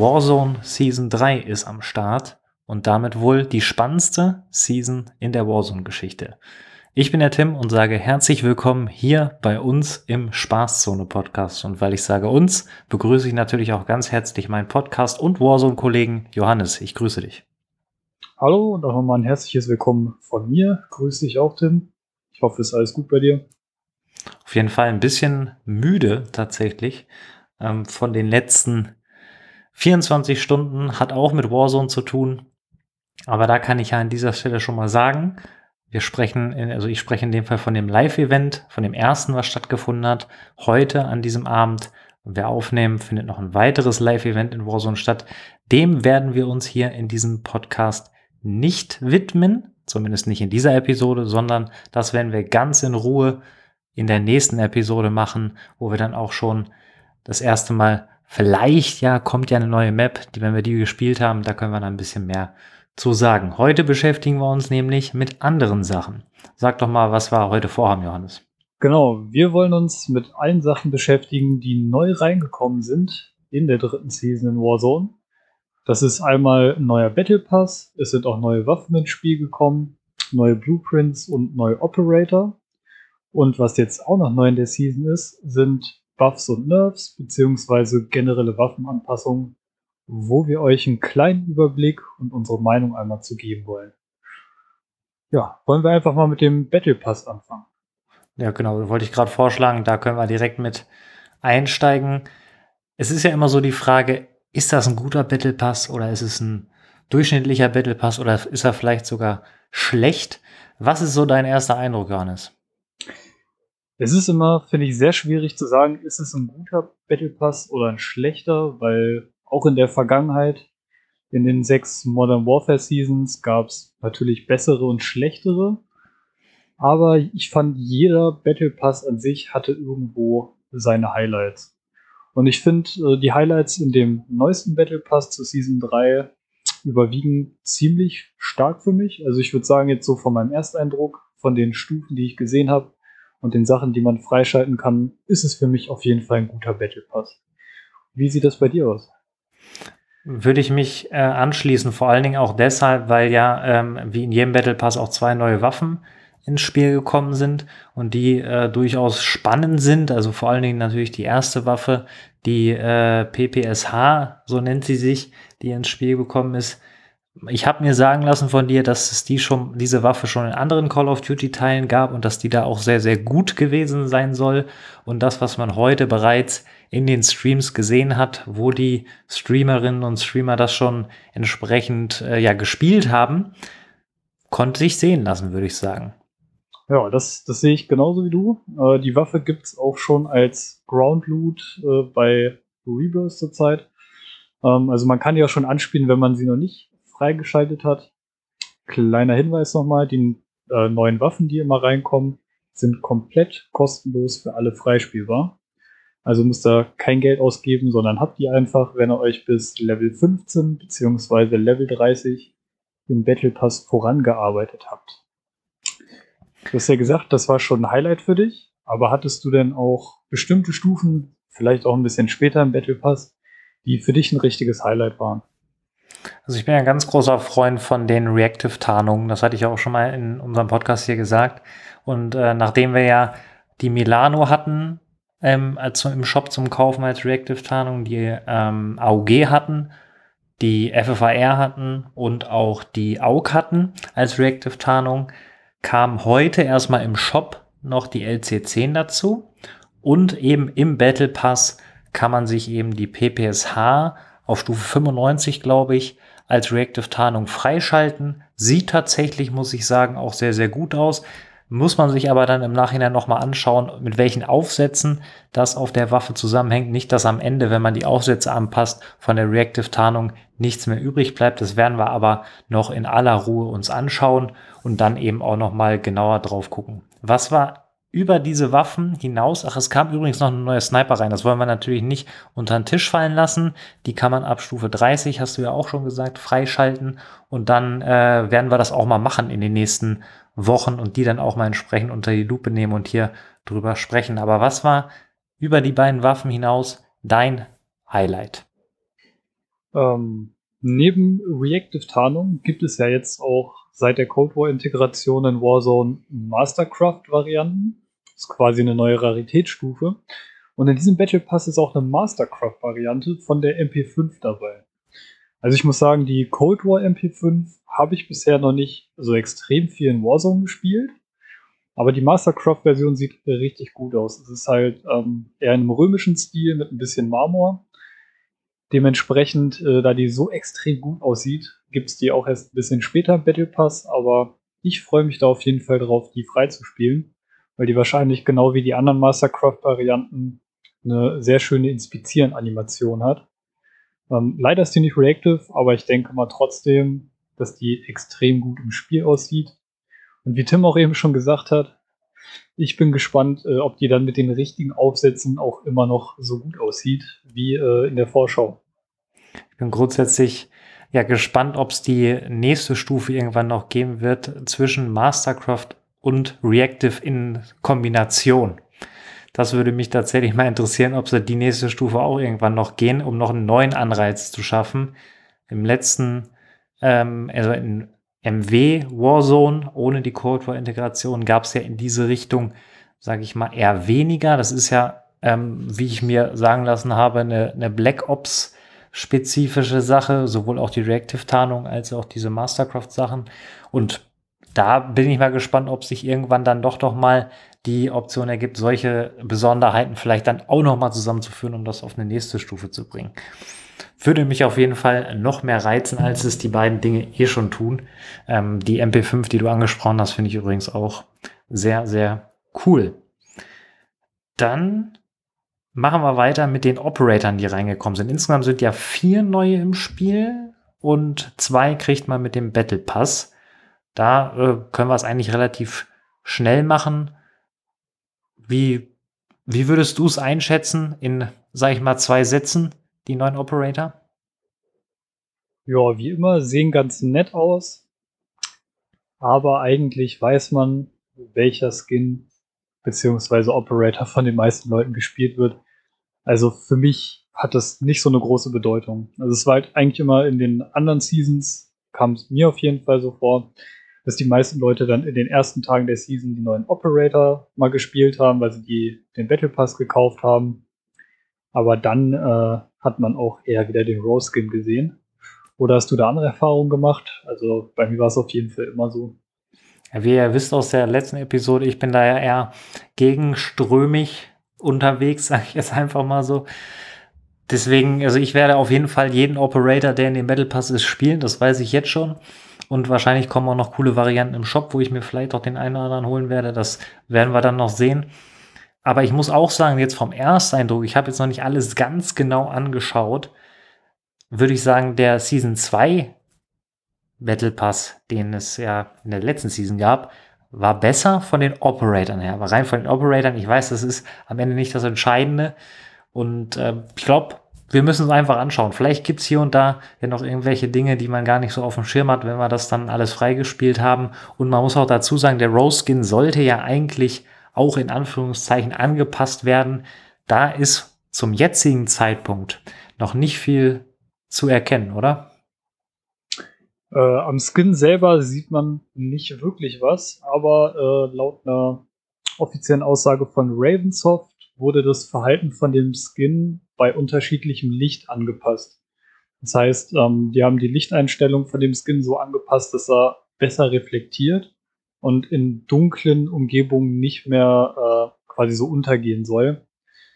Warzone Season 3 ist am Start und damit wohl die spannendste Season in der Warzone-Geschichte. Ich bin der Tim und sage herzlich willkommen hier bei uns im Spaßzone Podcast. Und weil ich sage uns, begrüße ich natürlich auch ganz herzlich meinen Podcast und Warzone-Kollegen Johannes. Ich grüße dich. Hallo und auch nochmal ein herzliches Willkommen von mir. Grüße dich auch, Tim. Ich hoffe, es ist alles gut bei dir. Auf jeden Fall ein bisschen müde tatsächlich ähm, von den letzten 24 Stunden hat auch mit Warzone zu tun. Aber da kann ich ja an dieser Stelle schon mal sagen, wir sprechen, in, also ich spreche in dem Fall von dem Live-Event, von dem ersten, was stattgefunden hat, heute an diesem Abend. Und wir aufnehmen, findet noch ein weiteres Live-Event in Warzone statt. Dem werden wir uns hier in diesem Podcast nicht widmen, zumindest nicht in dieser Episode, sondern das werden wir ganz in Ruhe in der nächsten Episode machen, wo wir dann auch schon das erste Mal Vielleicht ja kommt ja eine neue Map, die, wenn wir die gespielt haben, da können wir dann ein bisschen mehr zu sagen. Heute beschäftigen wir uns nämlich mit anderen Sachen. Sag doch mal, was wir heute vorhaben, Johannes. Genau, wir wollen uns mit allen Sachen beschäftigen, die neu reingekommen sind in der dritten Season in Warzone. Das ist einmal ein neuer Battle Pass, es sind auch neue Waffen ins Spiel gekommen, neue Blueprints und neue Operator. Und was jetzt auch noch neu in der Season ist, sind Buffs und Nerfs beziehungsweise generelle Waffenanpassungen, wo wir euch einen kleinen Überblick und unsere Meinung einmal zu geben wollen. Ja, wollen wir einfach mal mit dem Battle Pass anfangen. Ja, genau, wollte ich gerade vorschlagen, da können wir direkt mit einsteigen. Es ist ja immer so die Frage, ist das ein guter Battle Pass oder ist es ein durchschnittlicher Battle Pass oder ist er vielleicht sogar schlecht? Was ist so dein erster Eindruck, Johannes? Es ist immer, finde ich, sehr schwierig zu sagen, ist es ein guter Battle Pass oder ein schlechter, weil auch in der Vergangenheit, in den sechs Modern Warfare Seasons, gab es natürlich bessere und schlechtere. Aber ich fand, jeder Battle Pass an sich hatte irgendwo seine Highlights. Und ich finde, äh, die Highlights in dem neuesten Battle Pass zu Season 3 überwiegen ziemlich stark für mich. Also ich würde sagen, jetzt so von meinem Ersteindruck, von den Stufen, die ich gesehen habe, und den Sachen, die man freischalten kann, ist es für mich auf jeden Fall ein guter Battle Pass. Wie sieht das bei dir aus? Würde ich mich äh, anschließen, vor allen Dingen auch deshalb, weil ja ähm, wie in jedem Battle Pass auch zwei neue Waffen ins Spiel gekommen sind und die äh, durchaus spannend sind. Also vor allen Dingen natürlich die erste Waffe, die äh, PPSH, so nennt sie sich, die ins Spiel gekommen ist, ich habe mir sagen lassen von dir, dass es die schon, diese Waffe schon in anderen Call of Duty Teilen gab und dass die da auch sehr, sehr gut gewesen sein soll. Und das, was man heute bereits in den Streams gesehen hat, wo die Streamerinnen und Streamer das schon entsprechend äh, ja gespielt haben, konnte sich sehen lassen, würde ich sagen. Ja, das, das sehe ich genauso wie du. Äh, die Waffe gibt es auch schon als Ground Loot äh, bei Rebirth zurzeit. Ähm, also man kann auch schon anspielen, wenn man sie noch nicht freigeschaltet hat. Kleiner Hinweis nochmal, die äh, neuen Waffen, die immer reinkommen, sind komplett kostenlos für alle freispielbar. Also müsst ihr kein Geld ausgeben, sondern habt die einfach, wenn ihr euch bis Level 15 bzw. Level 30 im Battle Pass vorangearbeitet habt. Du hast ja gesagt, das war schon ein Highlight für dich, aber hattest du denn auch bestimmte Stufen, vielleicht auch ein bisschen später im Battle Pass, die für dich ein richtiges Highlight waren? Also ich bin ein ganz großer Freund von den Reactive-Tarnungen. Das hatte ich auch schon mal in unserem Podcast hier gesagt. Und äh, nachdem wir ja die Milano hatten, ähm, als im Shop zum Kaufen als Reactive-Tarnung, die ähm, AUG hatten, die FFAR hatten und auch die AUG hatten als Reactive-Tarnung, kam heute erstmal im Shop noch die LC10 dazu. Und eben im Battle Pass kann man sich eben die PPSH auf Stufe 95, glaube ich, als Reactive Tarnung freischalten. Sieht tatsächlich, muss ich sagen, auch sehr, sehr gut aus. Muss man sich aber dann im Nachhinein nochmal anschauen, mit welchen Aufsätzen das auf der Waffe zusammenhängt. Nicht, dass am Ende, wenn man die Aufsätze anpasst, von der Reactive Tarnung nichts mehr übrig bleibt. Das werden wir aber noch in aller Ruhe uns anschauen und dann eben auch nochmal genauer drauf gucken. Was war über diese Waffen hinaus, ach, es kam übrigens noch eine neue Sniper rein, das wollen wir natürlich nicht unter den Tisch fallen lassen. Die kann man ab Stufe 30, hast du ja auch schon gesagt, freischalten. Und dann äh, werden wir das auch mal machen in den nächsten Wochen und die dann auch mal entsprechend unter die Lupe nehmen und hier drüber sprechen. Aber was war über die beiden Waffen hinaus dein Highlight? Ähm, neben Reactive-Tarnung gibt es ja jetzt auch seit der Cold War-Integration in Warzone Mastercraft-Varianten. Ist quasi eine neue Raritätsstufe. Und in diesem Battle Pass ist auch eine Mastercraft-Variante von der MP5 dabei. Also ich muss sagen, die Cold War MP5 habe ich bisher noch nicht so extrem viel in Warzone gespielt. Aber die Mastercraft-Version sieht richtig gut aus. Es ist halt ähm, eher in einem römischen Stil mit ein bisschen Marmor. Dementsprechend, äh, da die so extrem gut aussieht, gibt es die auch erst ein bisschen später im Battle Pass. Aber ich freue mich da auf jeden Fall drauf, die freizuspielen, weil die wahrscheinlich genau wie die anderen Mastercraft-Varianten eine sehr schöne Inspizieren-Animation hat. Ähm, leider ist die nicht reactive, aber ich denke mal trotzdem, dass die extrem gut im Spiel aussieht. Und wie Tim auch eben schon gesagt hat, ich bin gespannt, äh, ob die dann mit den richtigen Aufsätzen auch immer noch so gut aussieht wie äh, in der Vorschau. Ich bin grundsätzlich ja gespannt, ob es die nächste Stufe irgendwann noch geben wird zwischen Mastercraft und Reactive in Kombination. Das würde mich tatsächlich mal interessieren, ob sie die nächste Stufe auch irgendwann noch gehen, um noch einen neuen Anreiz zu schaffen. Im letzten, ähm, also in MW Warzone ohne die Cold War Integration gab es ja in diese Richtung, sage ich mal, eher weniger. Das ist ja, ähm, wie ich mir sagen lassen habe, eine, eine Black Ops spezifische Sache, sowohl auch die Reactive Tarnung als auch diese Mastercraft Sachen. Und da bin ich mal gespannt, ob sich irgendwann dann doch doch mal die Option ergibt, solche Besonderheiten vielleicht dann auch noch mal zusammenzuführen, um das auf eine nächste Stufe zu bringen. Würde mich auf jeden Fall noch mehr reizen, als es die beiden Dinge eh schon tun. Ähm, die MP5, die du angesprochen hast, finde ich übrigens auch sehr, sehr cool. Dann machen wir weiter mit den Operatoren, die reingekommen sind. Insgesamt sind ja vier neue im Spiel und zwei kriegt man mit dem Battle Pass. Da äh, können wir es eigentlich relativ schnell machen. Wie, wie würdest du es einschätzen in, sag ich mal, zwei Sätzen, die neuen Operator? Ja, wie immer, sehen ganz nett aus. Aber eigentlich weiß man, welcher Skin beziehungsweise Operator von den meisten Leuten gespielt wird. Also für mich hat das nicht so eine große Bedeutung. Also es war halt eigentlich immer in den anderen Seasons, kam es mir auf jeden Fall so vor, dass die meisten Leute dann in den ersten Tagen der Season die neuen Operator mal gespielt haben, weil sie die, den Battle Pass gekauft haben. Aber dann äh, hat man auch eher wieder den Rose Skin gesehen. Oder hast du da andere Erfahrungen gemacht? Also bei mir war es auf jeden Fall immer so. Wie ihr wisst aus der letzten Episode, ich bin da ja eher gegenströmig unterwegs, sage ich jetzt einfach mal so. Deswegen, also ich werde auf jeden Fall jeden Operator, der in dem Battle Pass ist, spielen. Das weiß ich jetzt schon. Und wahrscheinlich kommen auch noch coole Varianten im Shop, wo ich mir vielleicht auch den einen oder anderen holen werde. Das werden wir dann noch sehen. Aber ich muss auch sagen, jetzt vom Ersteindruck, ich habe jetzt noch nicht alles ganz genau angeschaut, würde ich sagen, der Season 2 Battle Pass, den es ja in der letzten Season gab, war besser von den Operatoren her. Aber rein von den Operatoren, ich weiß, das ist am Ende nicht das Entscheidende. Und äh, ich glaube, wir müssen es einfach anschauen. Vielleicht gibt's hier und da ja noch irgendwelche Dinge, die man gar nicht so auf dem Schirm hat, wenn wir das dann alles freigespielt haben. Und man muss auch dazu sagen, der Rose Skin sollte ja eigentlich auch in Anführungszeichen angepasst werden. Da ist zum jetzigen Zeitpunkt noch nicht viel zu erkennen, oder? Äh, am Skin selber sieht man nicht wirklich was, aber äh, laut einer offiziellen Aussage von Ravensoft wurde das Verhalten von dem Skin bei unterschiedlichem Licht angepasst. Das heißt, ähm, die haben die Lichteinstellung von dem Skin so angepasst, dass er besser reflektiert und in dunklen Umgebungen nicht mehr äh, quasi so untergehen soll.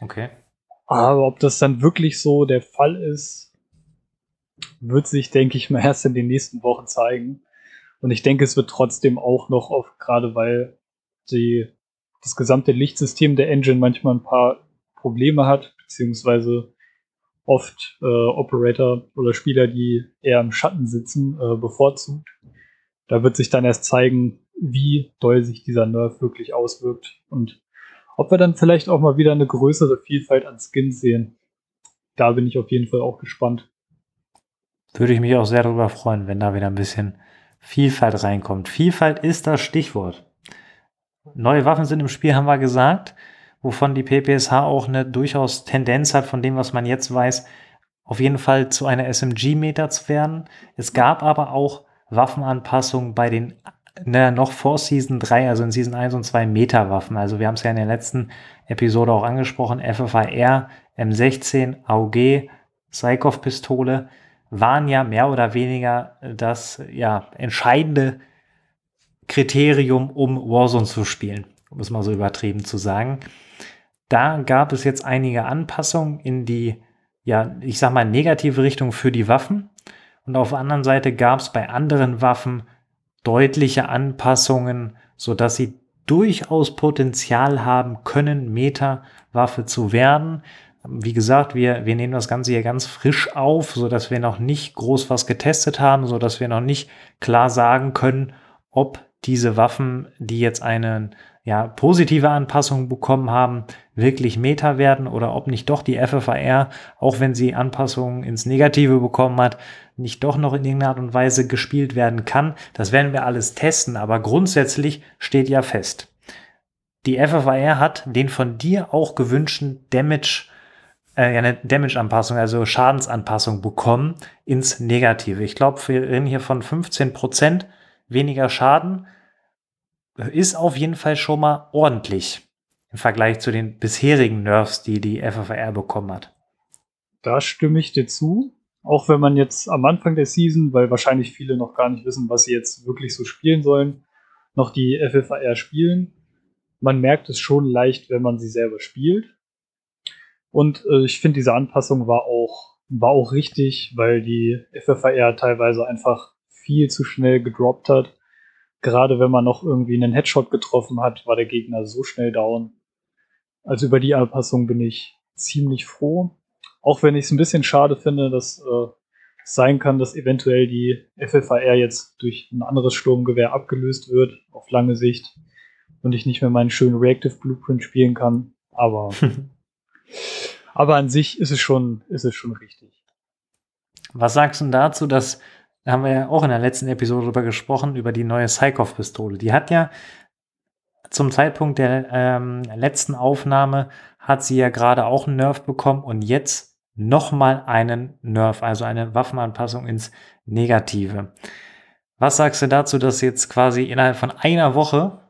Okay. Aber ob das dann wirklich so der Fall ist, wird sich, denke ich mal, erst in den nächsten Wochen zeigen. Und ich denke, es wird trotzdem auch noch auf, gerade weil die, das gesamte Lichtsystem der Engine manchmal ein paar Probleme hat, beziehungsweise oft äh, Operator oder Spieler, die eher im Schatten sitzen, äh, bevorzugt. Da wird sich dann erst zeigen, wie doll sich dieser Nerf wirklich auswirkt und ob wir dann vielleicht auch mal wieder eine größere Vielfalt an Skins sehen. Da bin ich auf jeden Fall auch gespannt. Würde ich mich auch sehr darüber freuen, wenn da wieder ein bisschen Vielfalt reinkommt. Vielfalt ist das Stichwort. Neue Waffen sind im Spiel, haben wir gesagt wovon die PPSH auch eine durchaus Tendenz hat, von dem, was man jetzt weiß, auf jeden Fall zu einer SMG-Meter zu werden. Es gab aber auch Waffenanpassungen bei den ne, noch vor Season 3, also in Season 1 und 2 Meta-Waffen. Also wir haben es ja in der letzten Episode auch angesprochen, FFAR, M16, AUG, Psychov-Pistole waren ja mehr oder weniger das ja, entscheidende Kriterium, um Warzone zu spielen, um es mal so übertrieben zu sagen. Da gab es jetzt einige Anpassungen in die, ja, ich sag mal, negative Richtung für die Waffen. Und auf der anderen Seite gab es bei anderen Waffen deutliche Anpassungen, sodass sie durchaus Potenzial haben können, Meta-Waffe zu werden. Wie gesagt, wir, wir nehmen das Ganze hier ganz frisch auf, so dass wir noch nicht groß was getestet haben, so dass wir noch nicht klar sagen können, ob diese Waffen, die jetzt eine ja, positive Anpassung bekommen haben, wirklich Meta werden oder ob nicht doch die FFAR, auch wenn sie Anpassungen ins Negative bekommen hat, nicht doch noch in irgendeiner Art und Weise gespielt werden kann. Das werden wir alles testen, aber grundsätzlich steht ja fest. Die FFAR hat den von dir auch gewünschten Damage äh, eine Damage-Anpassung, also Schadensanpassung bekommen ins Negative. Ich glaube, wir reden hier von 15% weniger Schaden. Ist auf jeden Fall schon mal ordentlich im Vergleich zu den bisherigen Nerfs, die die FFR bekommen hat. Da stimme ich dir zu. Auch wenn man jetzt am Anfang der Season, weil wahrscheinlich viele noch gar nicht wissen, was sie jetzt wirklich so spielen sollen, noch die FFR spielen. Man merkt es schon leicht, wenn man sie selber spielt. Und äh, ich finde, diese Anpassung war auch, war auch richtig, weil die FFR teilweise einfach viel zu schnell gedroppt hat. Gerade wenn man noch irgendwie einen Headshot getroffen hat, war der Gegner so schnell down. Also über die Anpassung bin ich ziemlich froh. Auch wenn ich es ein bisschen schade finde, dass äh, es sein kann, dass eventuell die FFR jetzt durch ein anderes Sturmgewehr abgelöst wird, auf lange Sicht, und ich nicht mehr meinen schönen Reactive Blueprint spielen kann. Aber Aber an sich ist es schon, ist es schon richtig. Was sagst du dazu, dass, da haben wir ja auch in der letzten Episode drüber gesprochen, über die neue Psychov-Pistole. Die hat ja zum Zeitpunkt der ähm, letzten Aufnahme hat sie ja gerade auch einen Nerf bekommen und jetzt nochmal einen Nerf, also eine Waffenanpassung ins Negative. Was sagst du dazu, dass jetzt quasi innerhalb von einer Woche,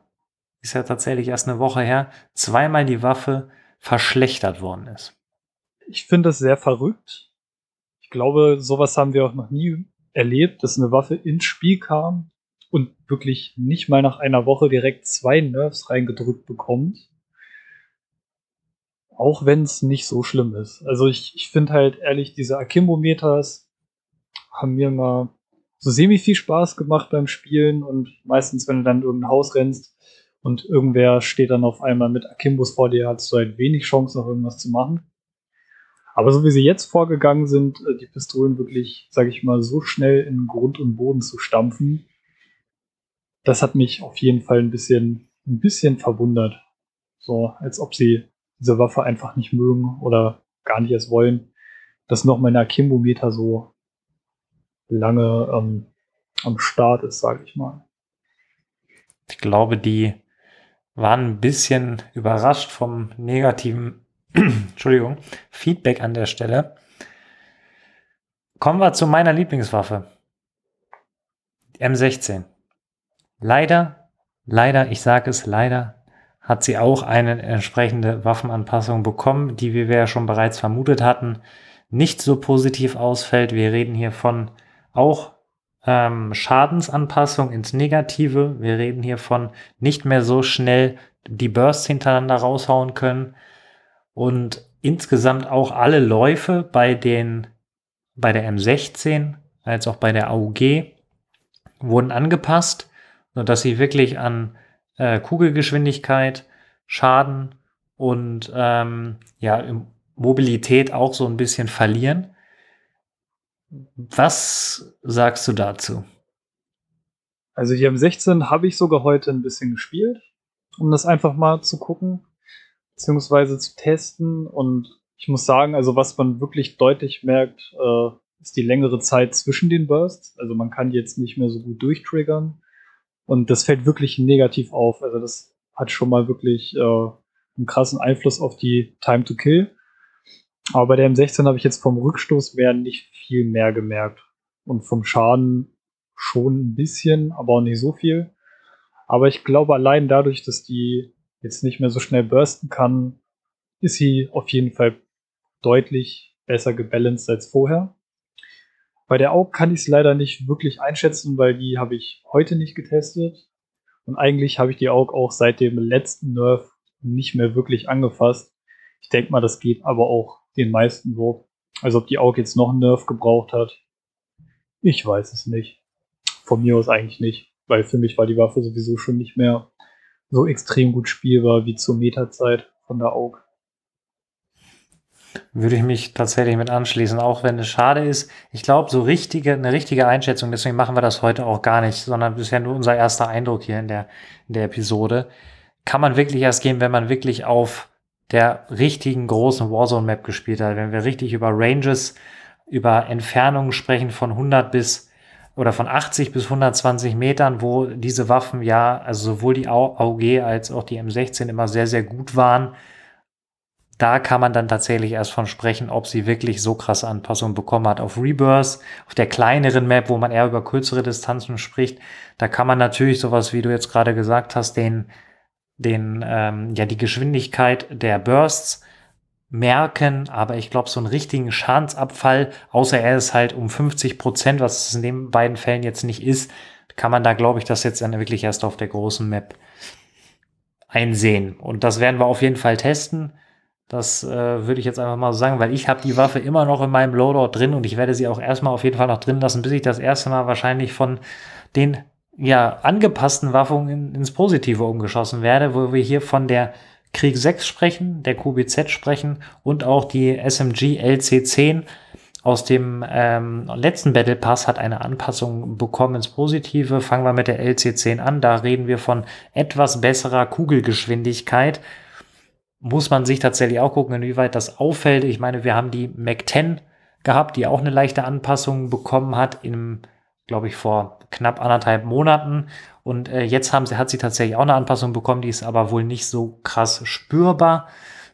ist ja tatsächlich erst eine Woche her, zweimal die Waffe verschlechtert worden ist. Ich finde das sehr verrückt. Ich glaube, sowas haben wir auch noch nie erlebt, dass eine Waffe ins Spiel kam und wirklich nicht mal nach einer Woche direkt zwei Nerves reingedrückt bekommt. Auch wenn es nicht so schlimm ist. Also ich, ich finde halt ehrlich, diese Akimbo-Meters haben mir mal so semi viel Spaß gemacht beim Spielen und meistens, wenn du dann in irgendein Haus rennst, und irgendwer steht dann auf einmal mit Akimbus vor dir, hast du halt wenig Chance, noch irgendwas zu machen. Aber so wie sie jetzt vorgegangen sind, äh, die Pistolen wirklich, sage ich mal, so schnell in Grund und Boden zu stampfen, das hat mich auf jeden Fall ein bisschen, ein bisschen verwundert. So, als ob sie diese Waffe einfach nicht mögen oder gar nicht erst wollen, dass noch mein Akimbo-Meter so lange ähm, am Start ist, sage ich mal. Ich glaube, die waren ein bisschen überrascht vom negativen Entschuldigung, Feedback an der Stelle. Kommen wir zu meiner Lieblingswaffe. M16. Leider, leider, ich sage es leider, hat sie auch eine entsprechende Waffenanpassung bekommen, die wie wir ja schon bereits vermutet hatten, nicht so positiv ausfällt. Wir reden hier von auch ähm, Schadensanpassung ins Negative. Wir reden hier von nicht mehr so schnell die Bursts hintereinander raushauen können und insgesamt auch alle Läufe bei den bei der M16 als auch bei der AUG wurden angepasst, sodass sie wirklich an äh, Kugelgeschwindigkeit, Schaden und ähm, ja, Mobilität auch so ein bisschen verlieren. Was sagst du dazu? Also die M16 habe ich sogar heute ein bisschen gespielt, um das einfach mal zu gucken, beziehungsweise zu testen. Und ich muss sagen, also was man wirklich deutlich merkt, äh, ist die längere Zeit zwischen den Bursts. Also man kann jetzt nicht mehr so gut durchtriggern. Und das fällt wirklich negativ auf. Also das hat schon mal wirklich äh, einen krassen Einfluss auf die Time to Kill. Aber bei der M16 habe ich jetzt vom Rückstoß mehr nicht viel mehr gemerkt. Und vom Schaden schon ein bisschen, aber auch nicht so viel. Aber ich glaube, allein dadurch, dass die jetzt nicht mehr so schnell bursten kann, ist sie auf jeden Fall deutlich besser gebalanced als vorher. Bei der AUG kann ich es leider nicht wirklich einschätzen, weil die habe ich heute nicht getestet. Und eigentlich habe ich die AUG auch seit dem letzten Nerf nicht mehr wirklich angefasst. Ich denke mal, das geht aber auch den meisten so. Also ob die AUG jetzt noch einen Nerf gebraucht hat, ich weiß es nicht. Von mir aus eigentlich nicht, weil für mich war die Waffe sowieso schon nicht mehr so extrem gut spielbar wie zur Meta-Zeit von der AUG. Würde ich mich tatsächlich mit anschließen, auch wenn es schade ist. Ich glaube, so richtige, eine richtige Einschätzung, deswegen machen wir das heute auch gar nicht, sondern bisher nur unser erster Eindruck hier in der, in der Episode. Kann man wirklich erst gehen, wenn man wirklich auf der richtigen großen Warzone-Map gespielt hat. Wenn wir richtig über Ranges, über Entfernungen sprechen von 100 bis oder von 80 bis 120 Metern, wo diese Waffen ja, also sowohl die AUG als auch die M16 immer sehr, sehr gut waren da kann man dann tatsächlich erst von sprechen, ob sie wirklich so krasse Anpassungen bekommen hat. Auf Rebirth, auf der kleineren Map, wo man eher über kürzere Distanzen spricht, da kann man natürlich sowas, wie du jetzt gerade gesagt hast, den, den, ähm, ja, die Geschwindigkeit der Bursts merken, aber ich glaube, so einen richtigen Schadensabfall, außer er ist halt um 50 Prozent, was es in den beiden Fällen jetzt nicht ist, kann man da, glaube ich, das jetzt dann wirklich erst auf der großen Map einsehen. Und das werden wir auf jeden Fall testen. Das äh, würde ich jetzt einfach mal so sagen, weil ich habe die Waffe immer noch in meinem Loadout drin und ich werde sie auch erstmal auf jeden Fall noch drin lassen, bis ich das erste Mal wahrscheinlich von den ja, angepassten Waffen in, ins Positive umgeschossen werde, wo wir hier von der Krieg 6 sprechen, der QBZ sprechen und auch die SMG LC10 aus dem ähm, letzten Battle Pass hat eine Anpassung bekommen ins Positive. Fangen wir mit der LC10 an. Da reden wir von etwas besserer Kugelgeschwindigkeit muss man sich tatsächlich auch gucken, inwieweit das auffällt. Ich meine, wir haben die Mac 10 gehabt, die auch eine leichte Anpassung bekommen hat, im, glaube ich, vor knapp anderthalb Monaten. Und äh, jetzt haben sie, hat sie tatsächlich auch eine Anpassung bekommen, die ist aber wohl nicht so krass spürbar.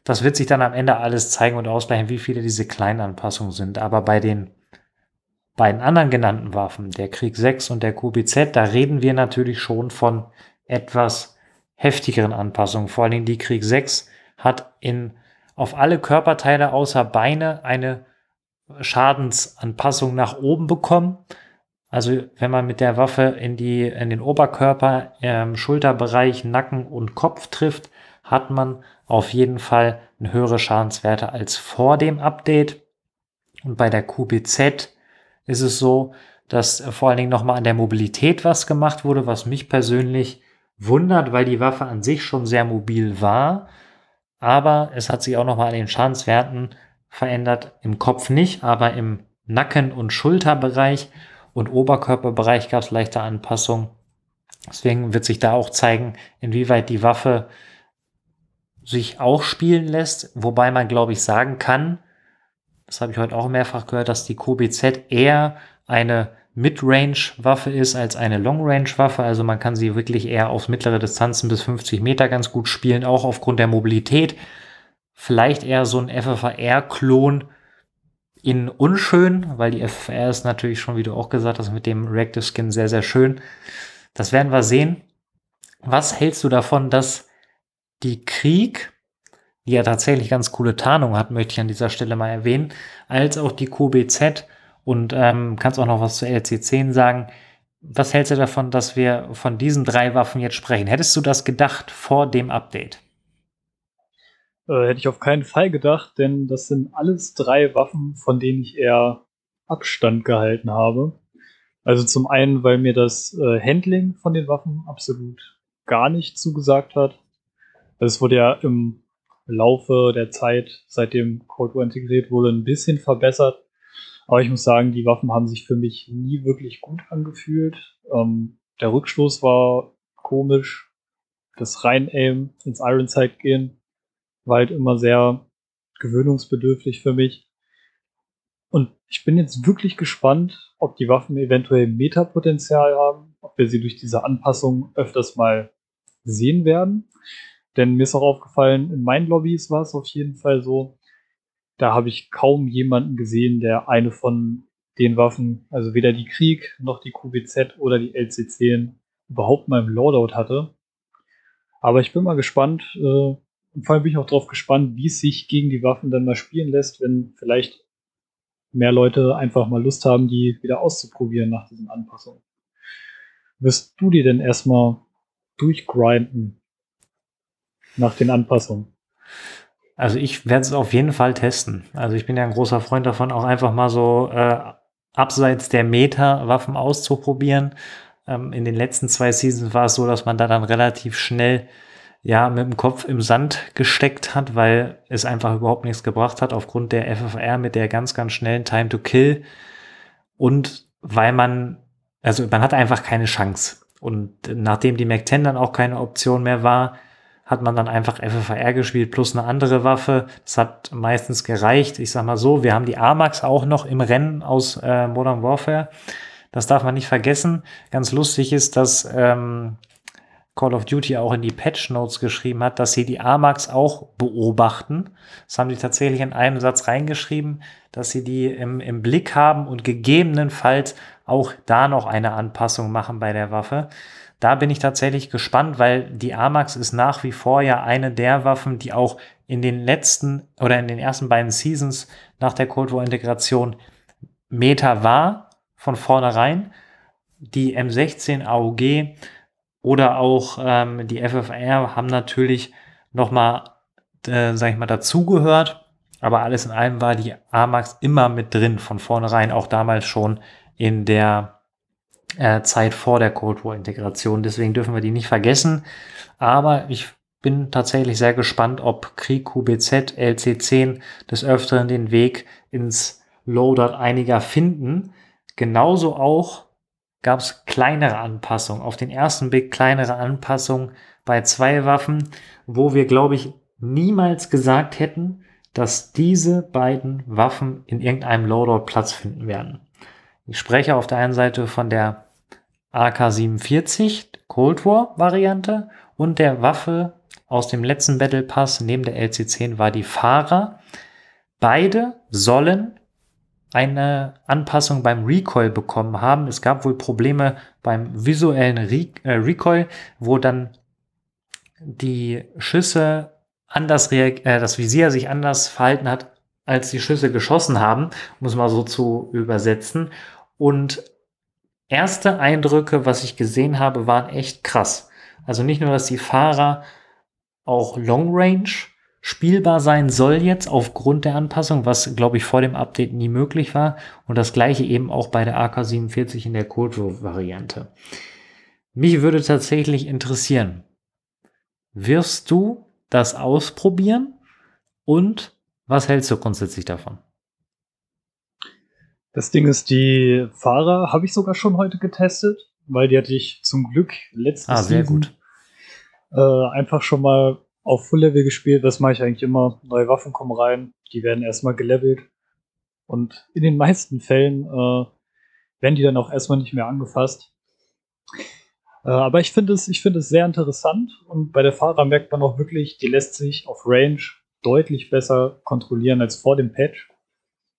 Das wird sich dann am Ende alles zeigen und ausgleichen, wie viele diese kleinen Anpassungen sind. Aber bei den beiden anderen genannten Waffen, der Krieg 6 und der QBZ, da reden wir natürlich schon von etwas heftigeren Anpassungen. Vor allen Dingen die Krieg 6 hat in, auf alle Körperteile außer Beine eine Schadensanpassung nach oben bekommen. Also wenn man mit der Waffe in, die, in den Oberkörper, ähm, Schulterbereich, Nacken und Kopf trifft, hat man auf jeden Fall höhere Schadenswerte als vor dem Update. Und bei der QBZ ist es so, dass vor allen Dingen nochmal an der Mobilität was gemacht wurde, was mich persönlich wundert, weil die Waffe an sich schon sehr mobil war aber es hat sich auch nochmal an den Schadenswerten verändert. Im Kopf nicht, aber im Nacken- und Schulterbereich und Oberkörperbereich gab es leichte Anpassungen. Deswegen wird sich da auch zeigen, inwieweit die Waffe sich auch spielen lässt, wobei man, glaube ich, sagen kann, das habe ich heute auch mehrfach gehört, dass die QBZ eher eine Mid-Range-Waffe ist als eine Long-Range-Waffe. Also man kann sie wirklich eher auf mittlere Distanzen bis 50 Meter ganz gut spielen, auch aufgrund der Mobilität. Vielleicht eher so ein FFR-Klon in unschön, weil die FFR ist natürlich schon, wie du auch gesagt hast, mit dem Reactive Skin sehr, sehr schön. Das werden wir sehen. Was hältst du davon, dass die Krieg, die ja tatsächlich ganz coole Tarnung hat, möchte ich an dieser Stelle mal erwähnen, als auch die QBZ und ähm, kannst auch noch was zu LC10 sagen. Was hältst du davon, dass wir von diesen drei Waffen jetzt sprechen? Hättest du das gedacht vor dem Update? Äh, hätte ich auf keinen Fall gedacht, denn das sind alles drei Waffen, von denen ich eher Abstand gehalten habe. Also zum einen, weil mir das äh, Handling von den Waffen absolut gar nicht zugesagt hat. Also es wurde ja im Laufe der Zeit, seitdem Cold War integriert wurde, ein bisschen verbessert. Aber ich muss sagen, die Waffen haben sich für mich nie wirklich gut angefühlt. Ähm, der Rückstoß war komisch. Das Rein-Aim ins Iron Sight gehen war halt immer sehr gewöhnungsbedürftig für mich. Und ich bin jetzt wirklich gespannt, ob die Waffen eventuell Metapotenzial haben, ob wir sie durch diese Anpassung öfters mal sehen werden. Denn mir ist auch aufgefallen, in meinen Lobbys war es auf jeden Fall so, da habe ich kaum jemanden gesehen, der eine von den Waffen, also weder die Krieg noch die QBZ oder die LC10 überhaupt mal im Loadout hatte. Aber ich bin mal gespannt, äh, und vor allem bin ich auch darauf gespannt, wie es sich gegen die Waffen dann mal spielen lässt, wenn vielleicht mehr Leute einfach mal Lust haben, die wieder auszuprobieren nach diesen Anpassungen. Wirst du die denn erstmal durchgrinden nach den Anpassungen? Also ich werde es auf jeden Fall testen. Also ich bin ja ein großer Freund davon, auch einfach mal so äh, abseits der Meta-Waffen auszuprobieren. Ähm, in den letzten zwei Seasons war es so, dass man da dann relativ schnell ja mit dem Kopf im Sand gesteckt hat, weil es einfach überhaupt nichts gebracht hat aufgrund der FFR mit der ganz, ganz schnellen Time to Kill und weil man, also man hat einfach keine Chance. Und nachdem die Mac-10 dann auch keine Option mehr war, hat man dann einfach FFR gespielt plus eine andere Waffe. Das hat meistens gereicht. Ich sag mal so, wir haben die AMAX auch noch im Rennen aus äh, Modern Warfare. Das darf man nicht vergessen. Ganz lustig ist, dass ähm, Call of Duty auch in die Patch Notes geschrieben hat, dass sie die AMAX auch beobachten. Das haben die tatsächlich in einem Satz reingeschrieben, dass sie die im, im Blick haben und gegebenenfalls auch da noch eine Anpassung machen bei der Waffe. Da bin ich tatsächlich gespannt, weil die AMAX ist nach wie vor ja eine der Waffen, die auch in den letzten oder in den ersten beiden Seasons nach der Cold War Integration Meta war von vornherein. Die M16 AUG oder auch ähm, die FFR haben natürlich nochmal, äh, sag ich mal, dazugehört. Aber alles in allem war die AMAX immer mit drin von vornherein, auch damals schon in der äh, Zeit vor der Cold War Integration. Deswegen dürfen wir die nicht vergessen. Aber ich bin tatsächlich sehr gespannt, ob Krieg QBZ LC10 des Öfteren den Weg ins Loadout einiger finden. Genauso auch gab es kleinere Anpassungen. Auf den ersten Blick kleinere Anpassungen bei zwei Waffen, wo wir, glaube ich, niemals gesagt hätten, dass diese beiden Waffen in irgendeinem Loadout Platz finden werden. Ich spreche auf der einen Seite von der AK-47 Cold War Variante und der Waffe aus dem letzten Battle Pass neben der LC-10 war die Fahrer. Beide sollen eine Anpassung beim Recoil bekommen haben. Es gab wohl Probleme beim visuellen Re äh, Recoil, wo dann die Schüsse anders äh, das Visier sich anders verhalten hat, als die Schüsse geschossen haben, muss man so zu übersetzen. Und erste Eindrücke, was ich gesehen habe, waren echt krass. Also nicht nur, dass die Fahrer auch Long Range spielbar sein soll jetzt aufgrund der Anpassung, was glaube ich vor dem Update nie möglich war. Und das gleiche eben auch bei der AK-47 in der Cold War Variante. Mich würde tatsächlich interessieren, wirst du das ausprobieren und was hältst du grundsätzlich davon? Das Ding ist, die Fahrer habe ich sogar schon heute getestet, weil die hatte ich zum Glück letztes ah, sehr Season, gut. Äh, einfach schon mal auf Full Level gespielt. Das mache ich eigentlich immer. Neue Waffen kommen rein, die werden erstmal gelevelt. Und in den meisten Fällen äh, werden die dann auch erstmal nicht mehr angefasst. Äh, aber ich finde es, ich finde es sehr interessant und bei der Fahrer merkt man auch wirklich, die lässt sich auf Range deutlich besser kontrollieren als vor dem Patch.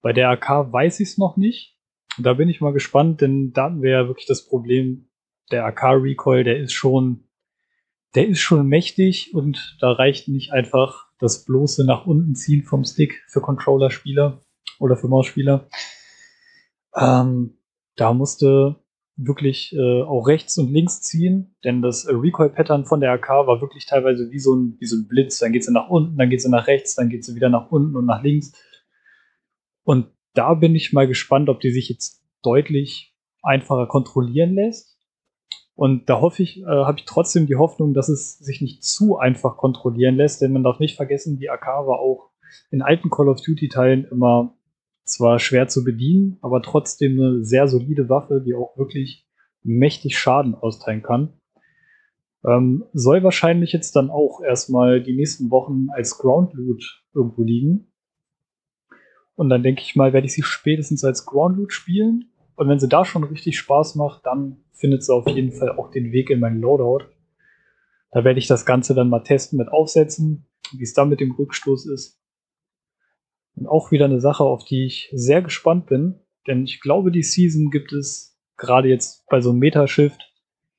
Bei der AK weiß ich es noch nicht. Da bin ich mal gespannt, denn da haben wir ja wirklich das Problem, der AK-Recoil, der ist schon, der ist schon mächtig und da reicht nicht einfach das bloße nach unten ziehen vom Stick für Controller-Spieler oder für Mausspieler. Ähm, da musste wirklich äh, auch rechts und links ziehen, denn das Recoil-Pattern von der AK war wirklich teilweise wie so ein, wie so ein Blitz. Dann geht sie nach unten, dann geht sie nach rechts, dann geht sie wieder nach unten und nach links. Und da bin ich mal gespannt, ob die sich jetzt deutlich einfacher kontrollieren lässt. Und da hoffe ich, äh, habe ich trotzdem die Hoffnung, dass es sich nicht zu einfach kontrollieren lässt, denn man darf nicht vergessen, die AK war auch in alten Call of Duty Teilen immer zwar schwer zu bedienen, aber trotzdem eine sehr solide Waffe, die auch wirklich mächtig Schaden austeilen kann. Ähm, soll wahrscheinlich jetzt dann auch erstmal die nächsten Wochen als Ground Loot irgendwo liegen. Und dann denke ich mal, werde ich sie spätestens als Ground Loot spielen. Und wenn sie da schon richtig Spaß macht, dann findet sie auf jeden Fall auch den Weg in mein Loadout. Da werde ich das Ganze dann mal testen mit Aufsetzen, wie es dann mit dem Rückstoß ist. Und auch wieder eine Sache, auf die ich sehr gespannt bin, denn ich glaube, die Season gibt es gerade jetzt bei so einem Metashift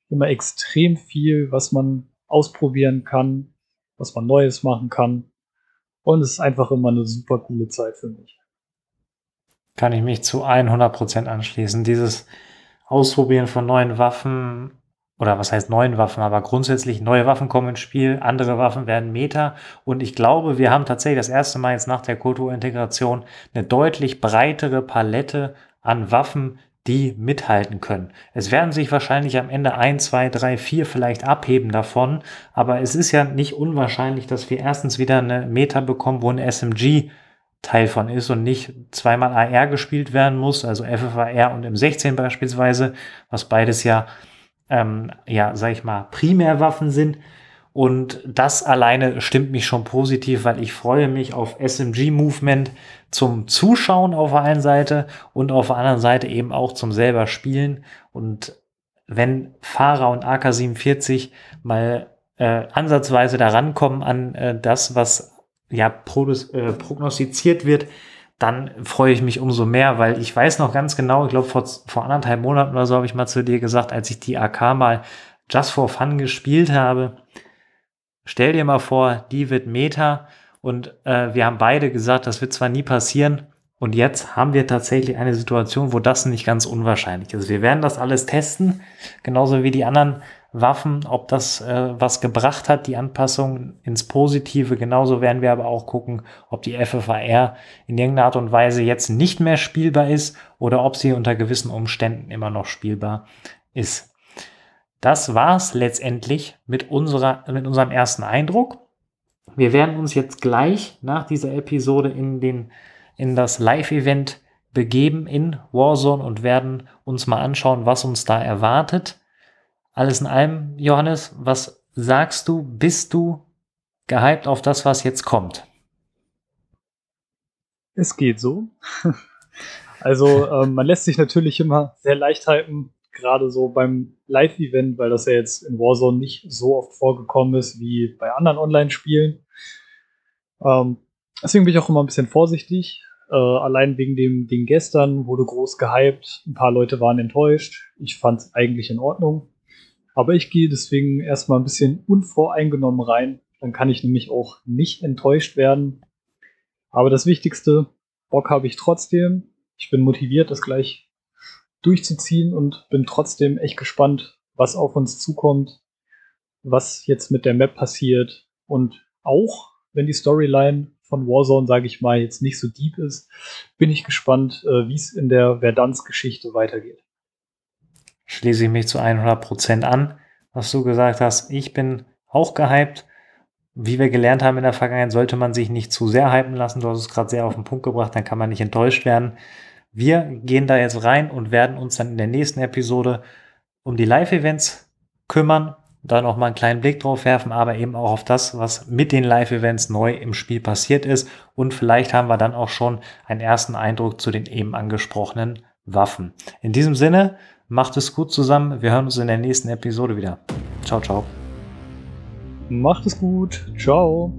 immer extrem viel, was man ausprobieren kann, was man Neues machen kann. Und es ist einfach immer eine super coole Zeit für mich. Kann ich mich zu 100% anschließen. Dieses Ausprobieren von neuen Waffen oder was heißt neuen Waffen, aber grundsätzlich neue Waffen kommen ins Spiel, andere Waffen werden Meta und ich glaube, wir haben tatsächlich das erste Mal jetzt nach der Kulturintegration eine deutlich breitere Palette an Waffen, die mithalten können. Es werden sich wahrscheinlich am Ende ein, zwei, drei, vier vielleicht abheben davon, aber es ist ja nicht unwahrscheinlich, dass wir erstens wieder eine Meta bekommen, wo ein SMG Teil von ist und nicht zweimal AR gespielt werden muss, also FFAR und M16 beispielsweise, was beides ja, ähm, ja, sag ich mal, Primärwaffen sind. Und das alleine stimmt mich schon positiv, weil ich freue mich auf SMG-Movement zum Zuschauen auf der einen Seite und auf der anderen Seite eben auch zum selber Spielen. Und wenn Fahrer und AK-47 mal äh, ansatzweise da rankommen an äh, das, was ja äh, prognostiziert wird, dann freue ich mich umso mehr, weil ich weiß noch ganz genau, ich glaube vor, vor anderthalb Monaten oder so habe ich mal zu dir gesagt, als ich die AK mal just for fun gespielt habe, Stell dir mal vor, die wird Meta und äh, wir haben beide gesagt, das wird zwar nie passieren. Und jetzt haben wir tatsächlich eine Situation, wo das nicht ganz unwahrscheinlich ist. Wir werden das alles testen, genauso wie die anderen Waffen, ob das äh, was gebracht hat, die Anpassung ins Positive. Genauso werden wir aber auch gucken, ob die FFAR in irgendeiner Art und Weise jetzt nicht mehr spielbar ist oder ob sie unter gewissen Umständen immer noch spielbar ist. Das war's letztendlich mit, unserer, mit unserem ersten Eindruck. Wir werden uns jetzt gleich nach dieser Episode in, den, in das Live-Event begeben in Warzone und werden uns mal anschauen, was uns da erwartet. Alles in allem, Johannes, was sagst du? Bist du gehypt auf das, was jetzt kommt? Es geht so. Also ähm, man lässt sich natürlich immer sehr leicht hypen, gerade so beim Live-Event, weil das ja jetzt in Warzone nicht so oft vorgekommen ist wie bei anderen Online-Spielen. Ähm, deswegen bin ich auch immer ein bisschen vorsichtig. Äh, allein wegen dem Ding gestern wurde groß gehypt. Ein paar Leute waren enttäuscht. Ich fand es eigentlich in Ordnung. Aber ich gehe deswegen erstmal ein bisschen unvoreingenommen rein. Dann kann ich nämlich auch nicht enttäuscht werden. Aber das Wichtigste, Bock habe ich trotzdem. Ich bin motiviert, das gleich durchzuziehen und bin trotzdem echt gespannt, was auf uns zukommt, was jetzt mit der Map passiert und auch wenn die Storyline von Warzone, sage ich mal, jetzt nicht so deep ist, bin ich gespannt, äh, wie es in der Verdansk-Geschichte weitergeht. Schließe ich mich zu 100% an, was du gesagt hast. Ich bin auch gehypt. Wie wir gelernt haben in der Vergangenheit, sollte man sich nicht zu sehr hypen lassen. Du hast es gerade sehr auf den Punkt gebracht, dann kann man nicht enttäuscht werden. Wir gehen da jetzt rein und werden uns dann in der nächsten Episode um die Live-Events kümmern, da noch mal einen kleinen Blick drauf werfen, aber eben auch auf das, was mit den Live-Events neu im Spiel passiert ist. Und vielleicht haben wir dann auch schon einen ersten Eindruck zu den eben angesprochenen Waffen. In diesem Sinne, macht es gut zusammen. Wir hören uns in der nächsten Episode wieder. Ciao, ciao. Macht es gut. Ciao.